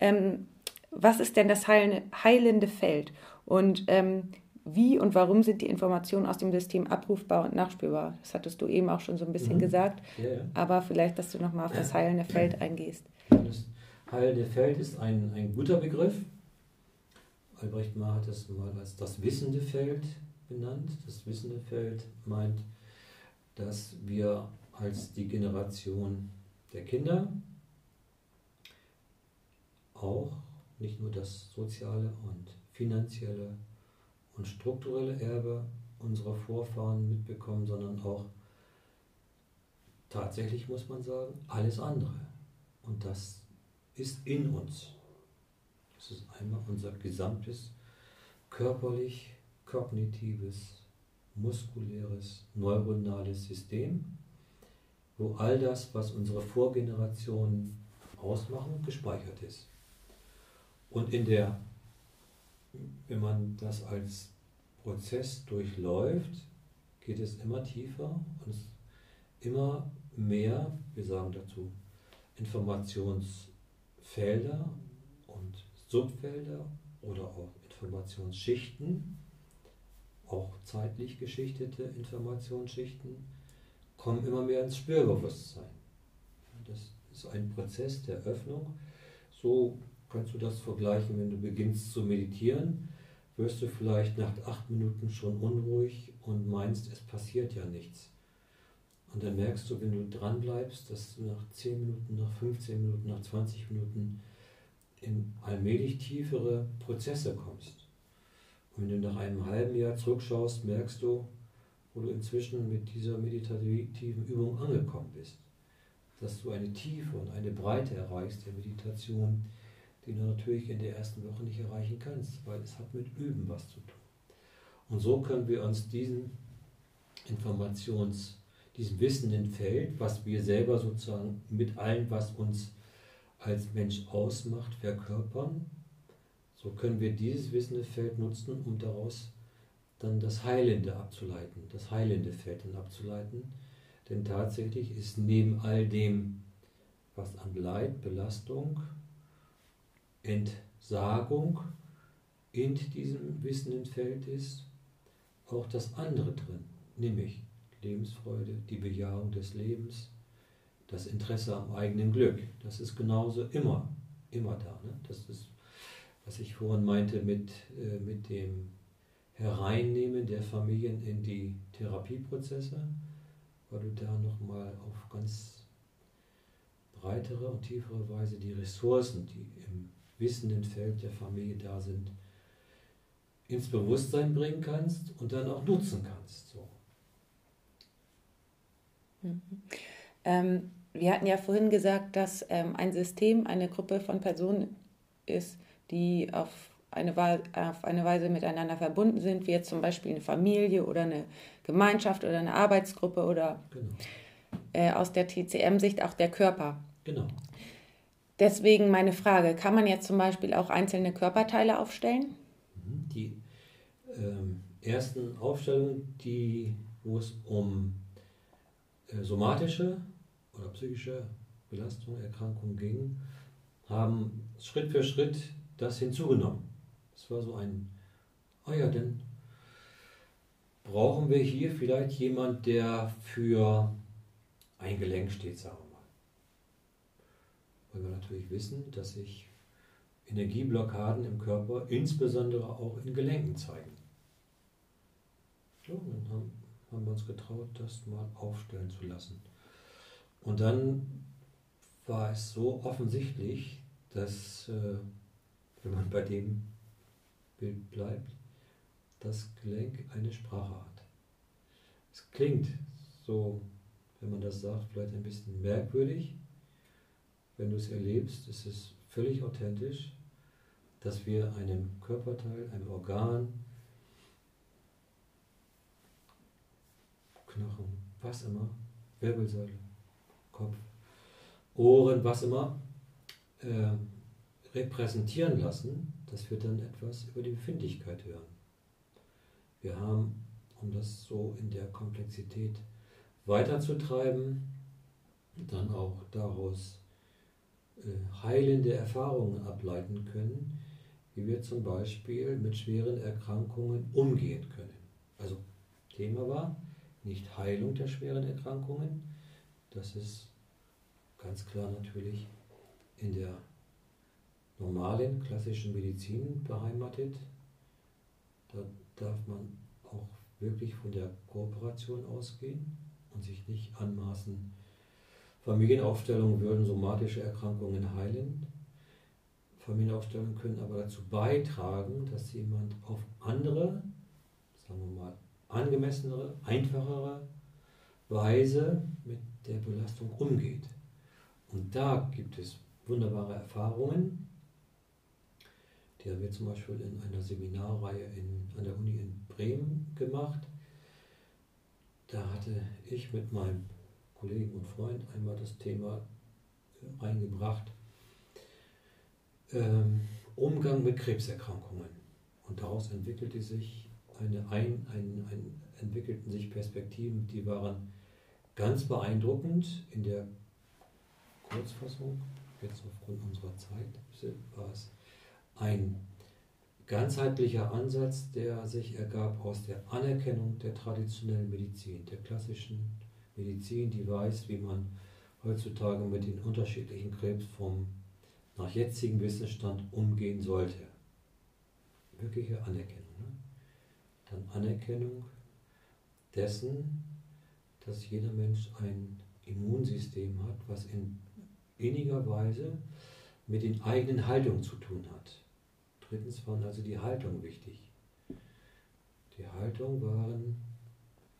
Ähm, was ist denn das heilende Feld? Und ähm, wie und warum sind die Informationen aus dem System abrufbar und nachspürbar? Das hattest du eben auch schon so ein bisschen mhm. gesagt. Ja, ja. Aber vielleicht, dass du nochmal auf das heilende Feld eingehst. Das heilende Feld ist ein, ein guter Begriff. Albrecht Mahr hat es mal als das wissende Feld benannt. Das wissende Feld meint, dass wir als die Generation der Kinder auch nicht nur das soziale und finanzielle und strukturelle Erbe unserer Vorfahren mitbekommen, sondern auch tatsächlich, muss man sagen, alles andere. Und das ist in uns. Das ist einmal unser gesamtes körperlich, kognitives, muskuläres, neuronales System, wo all das, was unsere Vorgenerationen ausmachen, gespeichert ist. Und in der wenn man das als Prozess durchläuft, geht es immer tiefer und immer mehr, wir sagen dazu, Informationsfelder Subfelder oder auch Informationsschichten, auch zeitlich geschichtete Informationsschichten, kommen immer mehr ins Spürbewusstsein. Das ist ein Prozess der Öffnung. So kannst du das vergleichen, wenn du beginnst zu meditieren, wirst du vielleicht nach acht Minuten schon unruhig und meinst, es passiert ja nichts. Und dann merkst du, wenn du dran bleibst, dass du nach 10 Minuten, nach 15 Minuten, nach 20 Minuten in allmählich tiefere Prozesse kommst. Und wenn du nach einem halben Jahr zurückschaust, merkst du, wo du inzwischen mit dieser meditativen Übung angekommen bist, dass du eine Tiefe und eine Breite erreichst der Meditation, die du natürlich in der ersten Woche nicht erreichen kannst, weil es hat mit Üben was zu tun. Und so können wir uns diesen Informations- diesem wissenden Feld, was wir selber sozusagen mit allem, was uns als Mensch ausmacht, verkörpern, so können wir dieses wissende Feld nutzen, um daraus dann das Heilende abzuleiten, das heilende Feld dann abzuleiten. Denn tatsächlich ist neben all dem, was an Leid, Belastung, Entsagung in diesem wissenden Feld ist, auch das andere drin, nämlich Lebensfreude, die Bejahung des Lebens, das Interesse am eigenen Glück. Das ist genauso immer, immer da. Ne? Das ist, was ich vorhin meinte mit, äh, mit dem Hereinnehmen der Familien in die Therapieprozesse, weil du da nochmal auf ganz breitere und tiefere Weise die Ressourcen, die im wissenden Feld der Familie da sind, ins Bewusstsein bringen kannst und dann auch nutzen kannst. So. Mhm. Ähm, wir hatten ja vorhin gesagt, dass ähm, ein System eine Gruppe von Personen ist, die auf eine, auf eine Weise miteinander verbunden sind, wie jetzt zum Beispiel eine Familie oder eine Gemeinschaft oder eine Arbeitsgruppe oder genau. äh, aus der TCM-Sicht auch der Körper. Genau. Deswegen meine Frage, kann man jetzt zum Beispiel auch einzelne Körperteile aufstellen? Mhm. Die ähm, ersten Aufstellungen, die, wo es um äh, somatische oder psychische Belastung, Erkrankung ging, haben Schritt für Schritt das hinzugenommen. Es war so ein, ah ja, denn brauchen wir hier vielleicht jemand, der für ein Gelenk steht, sagen wir mal. Weil wir natürlich wissen, dass sich Energieblockaden im Körper insbesondere auch in Gelenken zeigen. So, dann haben haben wir uns getraut, das mal aufstellen zu lassen. Und dann war es so offensichtlich, dass, äh, wenn man bei dem Bild bleibt, das Gelenk eine Sprache hat. Es klingt so, wenn man das sagt, vielleicht ein bisschen merkwürdig. Wenn du es erlebst, ist es völlig authentisch, dass wir einem Körperteil, einem Organ, Knochen, was immer, Wirbelsäule, Kopf, Ohren, was immer, äh, repräsentieren lassen, dass wir dann etwas über die Befindlichkeit hören. Wir haben, um das so in der Komplexität weiterzutreiben, dann auch daraus äh, heilende Erfahrungen ableiten können, wie wir zum Beispiel mit schweren Erkrankungen umgehen können. Also Thema war, nicht Heilung der schweren Erkrankungen. Das ist ganz klar natürlich in der normalen klassischen Medizin beheimatet. Da darf man auch wirklich von der Kooperation ausgehen und sich nicht anmaßen, Familienaufstellungen würden somatische Erkrankungen heilen. Familienaufstellungen können aber dazu beitragen, dass jemand auf andere, sagen wir mal, angemessenere, einfachere Weise mit der Belastung umgeht. Und da gibt es wunderbare Erfahrungen. Die haben wir zum Beispiel in einer Seminarreihe in, an der Uni in Bremen gemacht. Da hatte ich mit meinem Kollegen und Freund einmal das Thema reingebracht. Ähm, Umgang mit Krebserkrankungen. Und daraus entwickelte sich eine, ein, ein, ein, entwickelten sich Perspektiven, die waren ganz beeindruckend. In der Kurzfassung, jetzt aufgrund unserer Zeit, war es ein ganzheitlicher Ansatz, der sich ergab aus der Anerkennung der traditionellen Medizin, der klassischen Medizin, die weiß, wie man heutzutage mit den unterschiedlichen Krebsformen nach jetzigem Wissensstand umgehen sollte. Wirkliche Anerkennung. Ne? Dann Anerkennung dessen, dass jeder Mensch ein Immunsystem hat, was in inniger Weise mit den eigenen Haltungen zu tun hat. Drittens waren also die Haltung wichtig. Die Haltung waren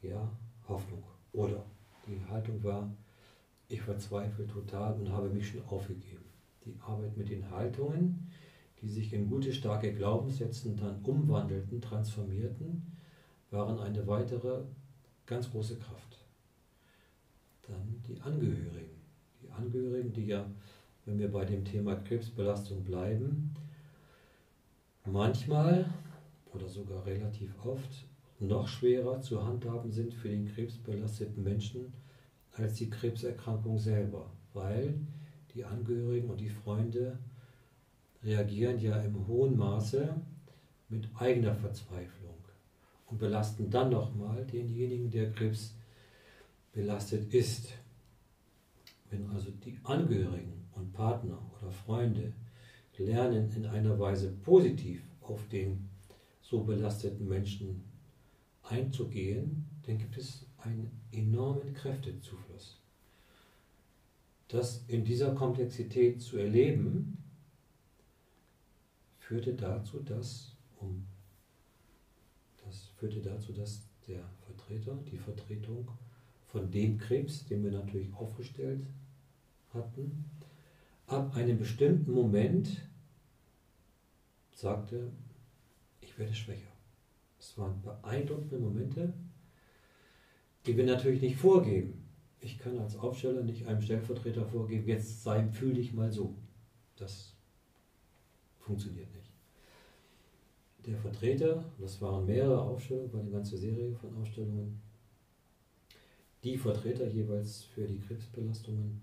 ja Hoffnung. Oder die Haltung war, ich verzweifle total und habe mich schon aufgegeben. Die Arbeit mit den Haltungen, die sich in gute, starke Glaubenssätze dann umwandelten, transformierten, waren eine weitere ganz große Kraft. Dann die Angehörigen. Angehörigen, die ja, wenn wir bei dem Thema Krebsbelastung bleiben, manchmal oder sogar relativ oft noch schwerer zu handhaben sind für den krebsbelasteten Menschen als die Krebserkrankung selber, weil die Angehörigen und die Freunde reagieren ja im hohen Maße mit eigener Verzweiflung und belasten dann nochmal denjenigen, der Krebs belastet ist. Wenn also die Angehörigen und Partner oder Freunde lernen in einer Weise positiv auf den so belasteten Menschen einzugehen, dann gibt es einen enormen Kräftezufluss. Das in dieser Komplexität zu erleben, führte dazu, dass, um, das führte dazu, dass der Vertreter, die Vertretung von dem Krebs, den wir natürlich aufgestellt hatten, ab einem bestimmten Moment sagte, ich werde schwächer. Es waren beeindruckende Momente, die wir natürlich nicht vorgeben. Ich kann als Aufsteller nicht einem Stellvertreter vorgeben, jetzt sei, fühl dich mal so. Das funktioniert nicht. Der Vertreter, das waren mehrere Aufstellungen, war eine ganze Serie von Ausstellungen, die Vertreter jeweils für die Krebsbelastungen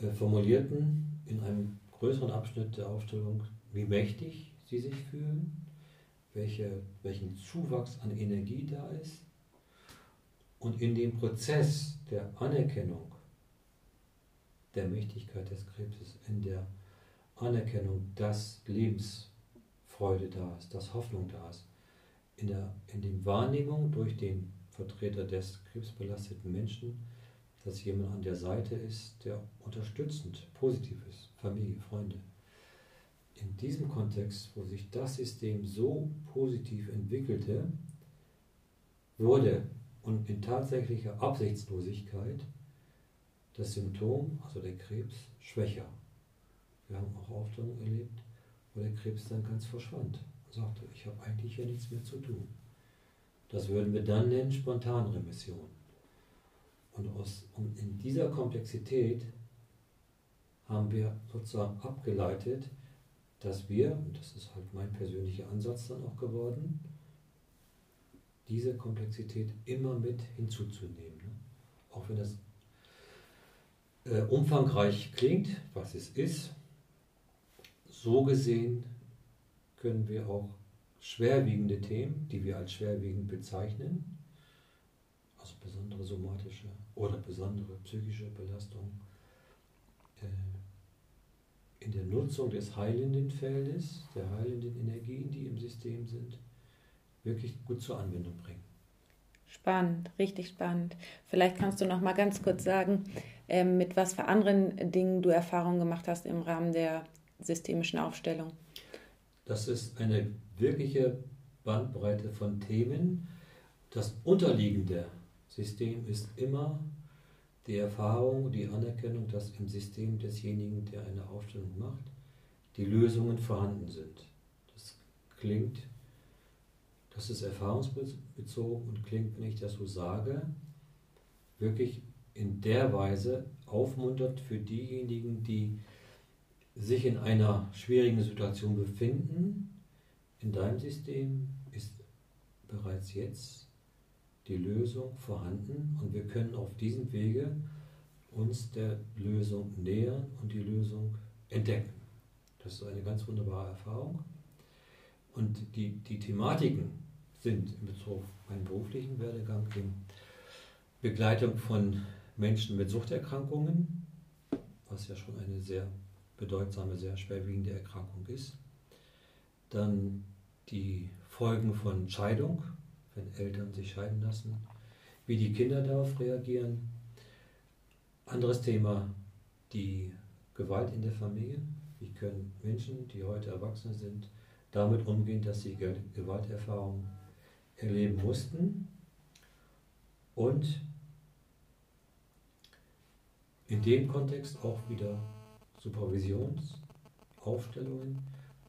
äh, formulierten in einem größeren Abschnitt der Aufstellung, wie mächtig sie sich fühlen, welche, welchen Zuwachs an Energie da ist, und in dem Prozess der Anerkennung der Mächtigkeit des Krebses, in der Anerkennung, dass Lebensfreude da ist, dass Hoffnung da ist, in der in dem Wahrnehmung durch den Vertreter des krebsbelasteten Menschen, dass jemand an der Seite ist, der unterstützend, positiv ist, Familie, Freunde. In diesem Kontext, wo sich das System so positiv entwickelte, wurde und in tatsächlicher Absichtslosigkeit das Symptom, also der Krebs, schwächer. Wir haben auch Aufstellungen erlebt, wo der Krebs dann ganz verschwand und sagte, ich habe eigentlich hier nichts mehr zu tun. Das würden wir dann nennen Spontanremission. Und, aus, und in dieser Komplexität haben wir sozusagen abgeleitet, dass wir, und das ist halt mein persönlicher Ansatz dann auch geworden, diese Komplexität immer mit hinzuzunehmen. Ne? Auch wenn das äh, umfangreich klingt, was es ist, so gesehen können wir auch schwerwiegende Themen, die wir als schwerwiegend bezeichnen, also besondere somatische oder besondere psychische Belastung, äh, in der Nutzung des heilenden Feldes, der heilenden Energien, die im System sind, wirklich gut zur Anwendung bringen. Spannend, richtig spannend. Vielleicht kannst du noch mal ganz kurz sagen, ähm, mit was für anderen Dingen du Erfahrungen gemacht hast im Rahmen der systemischen Aufstellung. Das ist eine wirkliche Bandbreite von Themen. Das unterliegende System ist immer die Erfahrung, die Anerkennung, dass im System desjenigen, der eine Aufstellung macht, die Lösungen vorhanden sind. Das klingt das ist erfahrungsbezogen und klingt, wenn ich das so sage, wirklich in der Weise aufmunternd für diejenigen, die sich in einer schwierigen Situation befinden, in deinem System ist bereits jetzt die Lösung vorhanden und wir können auf diesem Wege uns der Lösung nähern und die Lösung entdecken. Das ist eine ganz wunderbare Erfahrung. Und die, die Thematiken sind in Bezug auf meinen beruflichen Werdegang die Begleitung von Menschen mit Suchterkrankungen, was ja schon eine sehr bedeutsame, sehr schwerwiegende Erkrankung ist. Dann die Folgen von Scheidung, wenn Eltern sich scheiden lassen, wie die Kinder darauf reagieren. Anderes Thema, die Gewalt in der Familie. Wie können Menschen, die heute erwachsen sind, damit umgehen, dass sie Gewalterfahrungen erleben mussten? Und in dem Kontext auch wieder Supervisionsaufstellungen,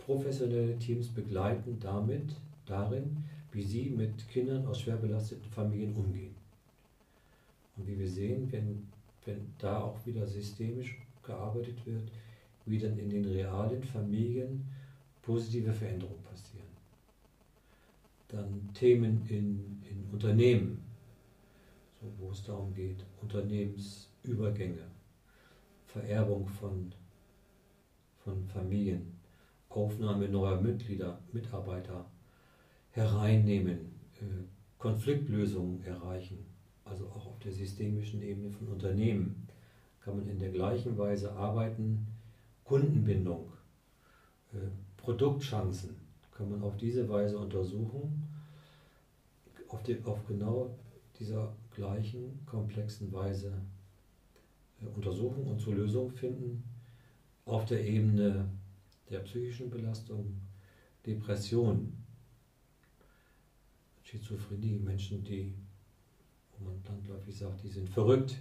professionelle Teams begleiten damit, darin, wie sie mit Kindern aus schwer belasteten Familien umgehen. Und wie wir sehen, wenn, wenn da auch wieder systemisch gearbeitet wird, wie dann in den realen Familien positive Veränderungen passieren. Dann Themen in, in Unternehmen, so, wo es darum geht, Unternehmensübergänge, Vererbung von, von Familien, Aufnahme neuer Mitglieder, Mitarbeiter hereinnehmen, äh, Konfliktlösungen erreichen, also auch auf der systemischen Ebene von Unternehmen kann man in der gleichen Weise arbeiten, Kundenbindung, äh, Produktchancen kann man auf diese Weise untersuchen, auf, die, auf genau dieser gleichen komplexen Weise äh, untersuchen und zur Lösung finden, auf der Ebene der psychischen Belastung, Depression, Schizophrenie, Menschen, die, wo man landläufig sagt, die sind verrückt.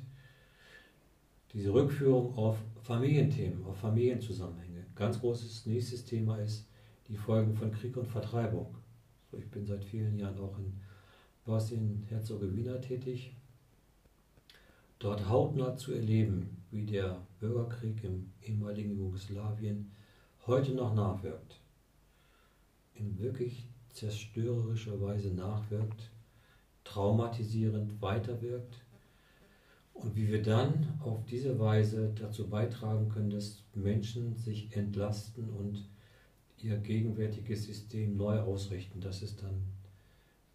Diese Rückführung auf Familienthemen, auf Familienzusammenhänge. Ganz großes nächstes Thema ist die Folgen von Krieg und Vertreibung. Ich bin seit vielen Jahren auch in Bosnien-Herzegowina tätig. Dort hautnah zu erleben, wie der Bürgerkrieg im ehemaligen Jugoslawien heute noch nachwirkt. In wirklich zerstörerischer Weise nachwirkt, traumatisierend weiterwirkt und wie wir dann auf diese Weise dazu beitragen können, dass Menschen sich entlasten und ihr gegenwärtiges System neu ausrichten. Das ist dann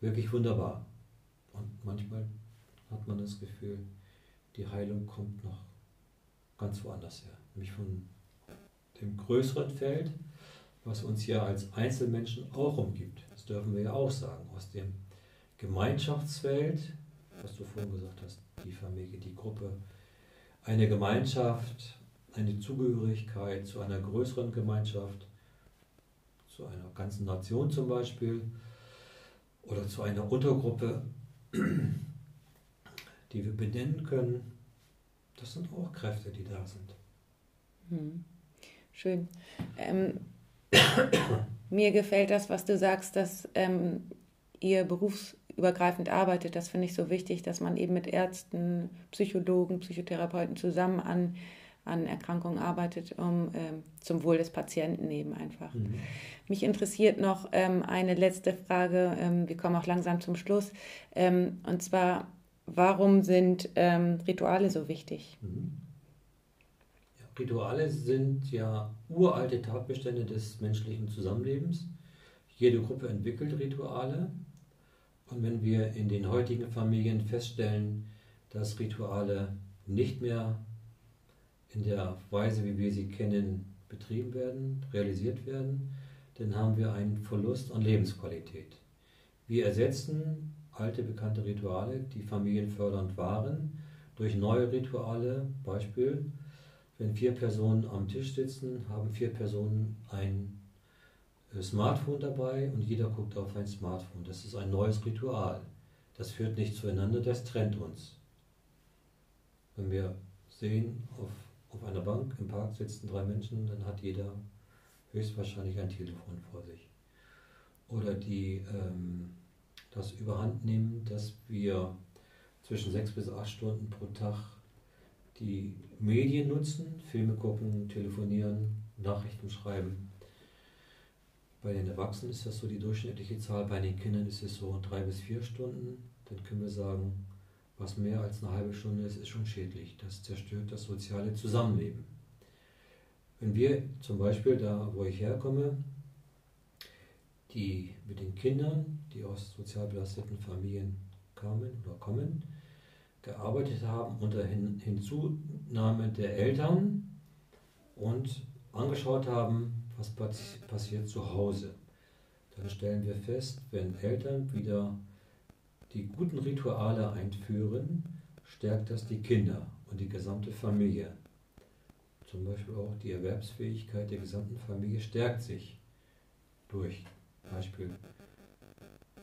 wirklich wunderbar. Und manchmal hat man das Gefühl, die Heilung kommt noch ganz woanders her, nämlich von dem größeren Feld, was uns ja als Einzelmenschen auch umgibt. Das dürfen wir ja auch sagen. Aus dem Gemeinschaftsfeld, was du vorhin gesagt hast, die Familie, die Gruppe, eine Gemeinschaft, eine Zugehörigkeit zu einer größeren Gemeinschaft, zu einer ganzen Nation zum Beispiel oder zu einer Untergruppe, die wir benennen können. Das sind auch Kräfte, die da sind. Hm. Schön. Ähm, mir gefällt das, was du sagst, dass ähm, ihr berufsübergreifend arbeitet. Das finde ich so wichtig, dass man eben mit Ärzten, Psychologen, Psychotherapeuten zusammen an, an Erkrankungen arbeitet, um ähm, zum Wohl des Patienten eben einfach. Mhm. Mich interessiert noch ähm, eine letzte Frage. Ähm, wir kommen auch langsam zum Schluss. Ähm, und zwar, warum sind Rituale so wichtig? Mhm. Rituale sind ja uralte Tatbestände des menschlichen Zusammenlebens. Jede Gruppe entwickelt Rituale. Und wenn wir in den heutigen Familien feststellen, dass Rituale nicht mehr in der Weise, wie wir sie kennen, betrieben werden, realisiert werden, dann haben wir einen Verlust an Lebensqualität. Wir ersetzen alte bekannte Rituale, die familienfördernd waren, durch neue Rituale, Beispiel wenn vier Personen am Tisch sitzen, haben vier Personen ein äh, Smartphone dabei und jeder guckt auf ein Smartphone. Das ist ein neues Ritual. Das führt nicht zueinander, das trennt uns. Wenn wir sehen, auf, auf einer Bank im Park sitzen drei Menschen, dann hat jeder höchstwahrscheinlich ein Telefon vor sich. Oder die ähm, das überhand nehmen, dass wir zwischen sechs bis acht Stunden pro Tag die Medien nutzen, Filme gucken, telefonieren, Nachrichten schreiben. Bei den Erwachsenen ist das so die durchschnittliche Zahl, bei den Kindern ist es so drei bis vier Stunden. Dann können wir sagen, was mehr als eine halbe Stunde ist, ist schon schädlich. Das zerstört das soziale Zusammenleben. Wenn wir zum Beispiel da, wo ich herkomme, die mit den Kindern, die aus sozial belasteten Familien kamen oder kommen, gearbeitet haben unter Hinzunahme der Eltern und angeschaut haben, was passiert zu Hause. Dann stellen wir fest, wenn Eltern wieder die guten Rituale einführen, stärkt das die Kinder und die gesamte Familie. Zum Beispiel auch die Erwerbsfähigkeit der gesamten Familie stärkt sich durch Beispiel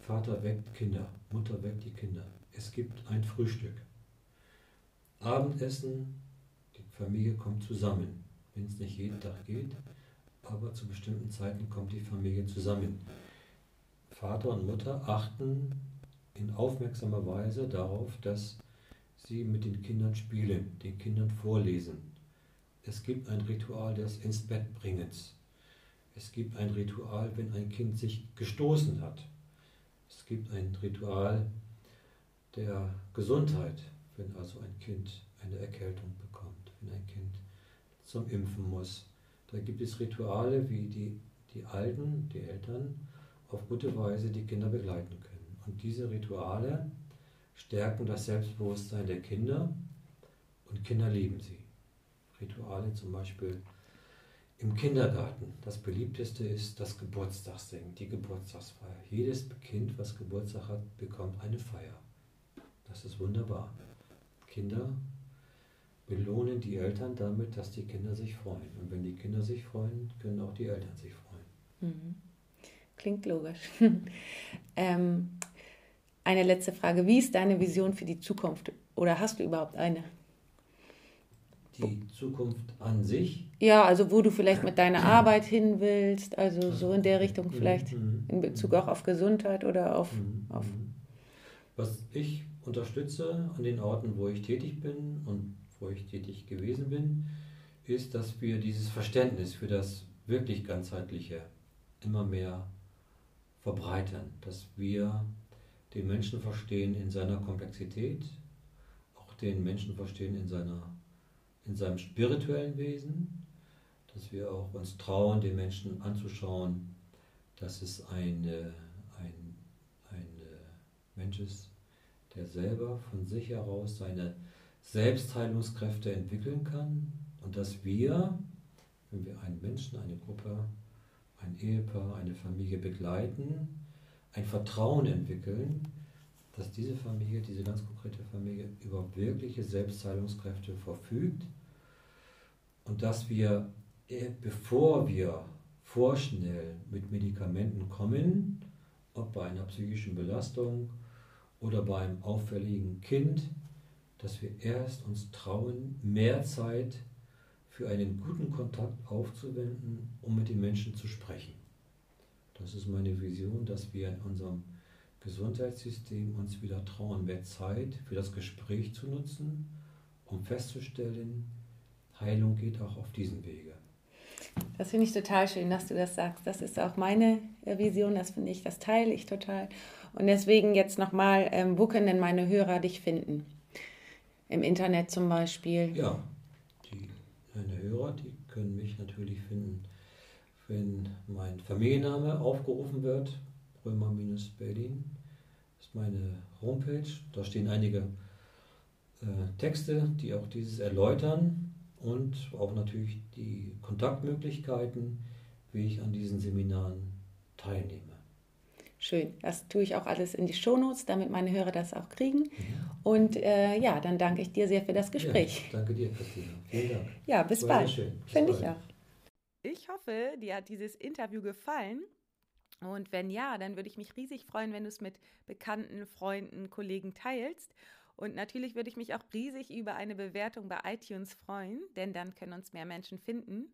Vater weckt Kinder, Mutter weckt die Kinder. Es gibt ein Frühstück. Abendessen, die Familie kommt zusammen. Wenn es nicht jeden Tag geht, aber zu bestimmten Zeiten kommt die Familie zusammen. Vater und Mutter achten in aufmerksamer Weise darauf, dass sie mit den Kindern spielen, den Kindern vorlesen. Es gibt ein Ritual des ins Bett bringens. Es gibt ein Ritual, wenn ein Kind sich gestoßen hat. Es gibt ein Ritual der Gesundheit, wenn also ein Kind eine Erkältung bekommt, wenn ein Kind zum Impfen muss. Da gibt es Rituale, wie die, die Alten, die Eltern, auf gute Weise die Kinder begleiten können. Und diese Rituale stärken das Selbstbewusstsein der Kinder und Kinder lieben sie. Rituale zum Beispiel im Kindergarten. Das beliebteste ist das Geburtstagssingen, die Geburtstagsfeier. Jedes Kind, was Geburtstag hat, bekommt eine Feier. Das ist wunderbar. Kinder belohnen die Eltern damit, dass die Kinder sich freuen. Und wenn die Kinder sich freuen, können auch die Eltern sich freuen. Mhm. Klingt logisch. ähm, eine letzte Frage. Wie ist deine Vision für die Zukunft? Oder hast du überhaupt eine? Die Zukunft an sich? Ja, also wo du vielleicht mit deiner Arbeit hin willst, also so in der Richtung vielleicht mhm. in Bezug auch auf Gesundheit oder auf, mhm. auf Was ich unterstütze an den Orten, wo ich tätig bin und wo ich tätig gewesen bin, ist, dass wir dieses Verständnis für das wirklich ganzheitliche immer mehr verbreitern, dass wir den Menschen verstehen in seiner Komplexität, auch den Menschen verstehen in, seiner, in seinem spirituellen Wesen, dass wir auch uns trauen, den Menschen anzuschauen, dass es eine, ein, ein Mensch ist, der selber von sich heraus seine Selbstheilungskräfte entwickeln kann und dass wir, wenn wir einen Menschen, eine Gruppe, ein Ehepaar, eine Familie begleiten, ein Vertrauen entwickeln, dass diese Familie, diese ganz konkrete Familie über wirkliche Selbstheilungskräfte verfügt und dass wir, äh, bevor wir vorschnell mit Medikamenten kommen, ob bei einer psychischen Belastung oder beim auffälligen Kind, dass wir erst uns trauen, mehr Zeit für einen guten Kontakt aufzuwenden, um mit den Menschen zu sprechen. Das ist meine Vision, dass wir in unserem Gesundheitssystem uns wieder trauen, mehr Zeit für das Gespräch zu nutzen, um festzustellen, Heilung geht auch auf diesem Wege. Das finde ich total schön, dass du das sagst. Das ist auch meine Vision, das finde ich, das teile ich total. Und deswegen jetzt nochmal, ähm, wo können denn meine Hörer dich finden? Im Internet zum Beispiel? Ja, die, meine Hörer, die können mich natürlich finden, wenn mein Familienname aufgerufen wird, Römer-Berlin, ist meine Homepage. Da stehen einige äh, Texte, die auch dieses erläutern und auch natürlich die Kontaktmöglichkeiten, wie ich an diesen Seminaren teilnehme. Schön. Das tue ich auch alles in die Shownotes, damit meine Hörer das auch kriegen. Mhm. Und äh, ja, dann danke ich dir sehr für das Gespräch. Ja, danke dir, Christina. Vielen Dank. Ja, bis bald. Finde ich auch. Ich hoffe, dir hat dieses Interview gefallen. Und wenn ja, dann würde ich mich riesig freuen, wenn du es mit Bekannten, Freunden, Kollegen teilst. Und natürlich würde ich mich auch riesig über eine Bewertung bei iTunes freuen, denn dann können uns mehr Menschen finden.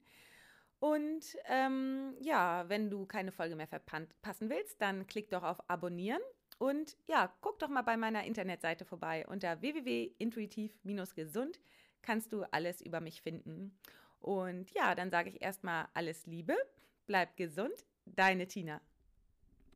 Und ähm, ja, wenn du keine Folge mehr verpassen willst, dann klick doch auf Abonnieren. Und ja, guck doch mal bei meiner Internetseite vorbei. Unter www.intuitiv-gesund kannst du alles über mich finden. Und ja, dann sage ich erstmal alles Liebe, bleib gesund, deine Tina.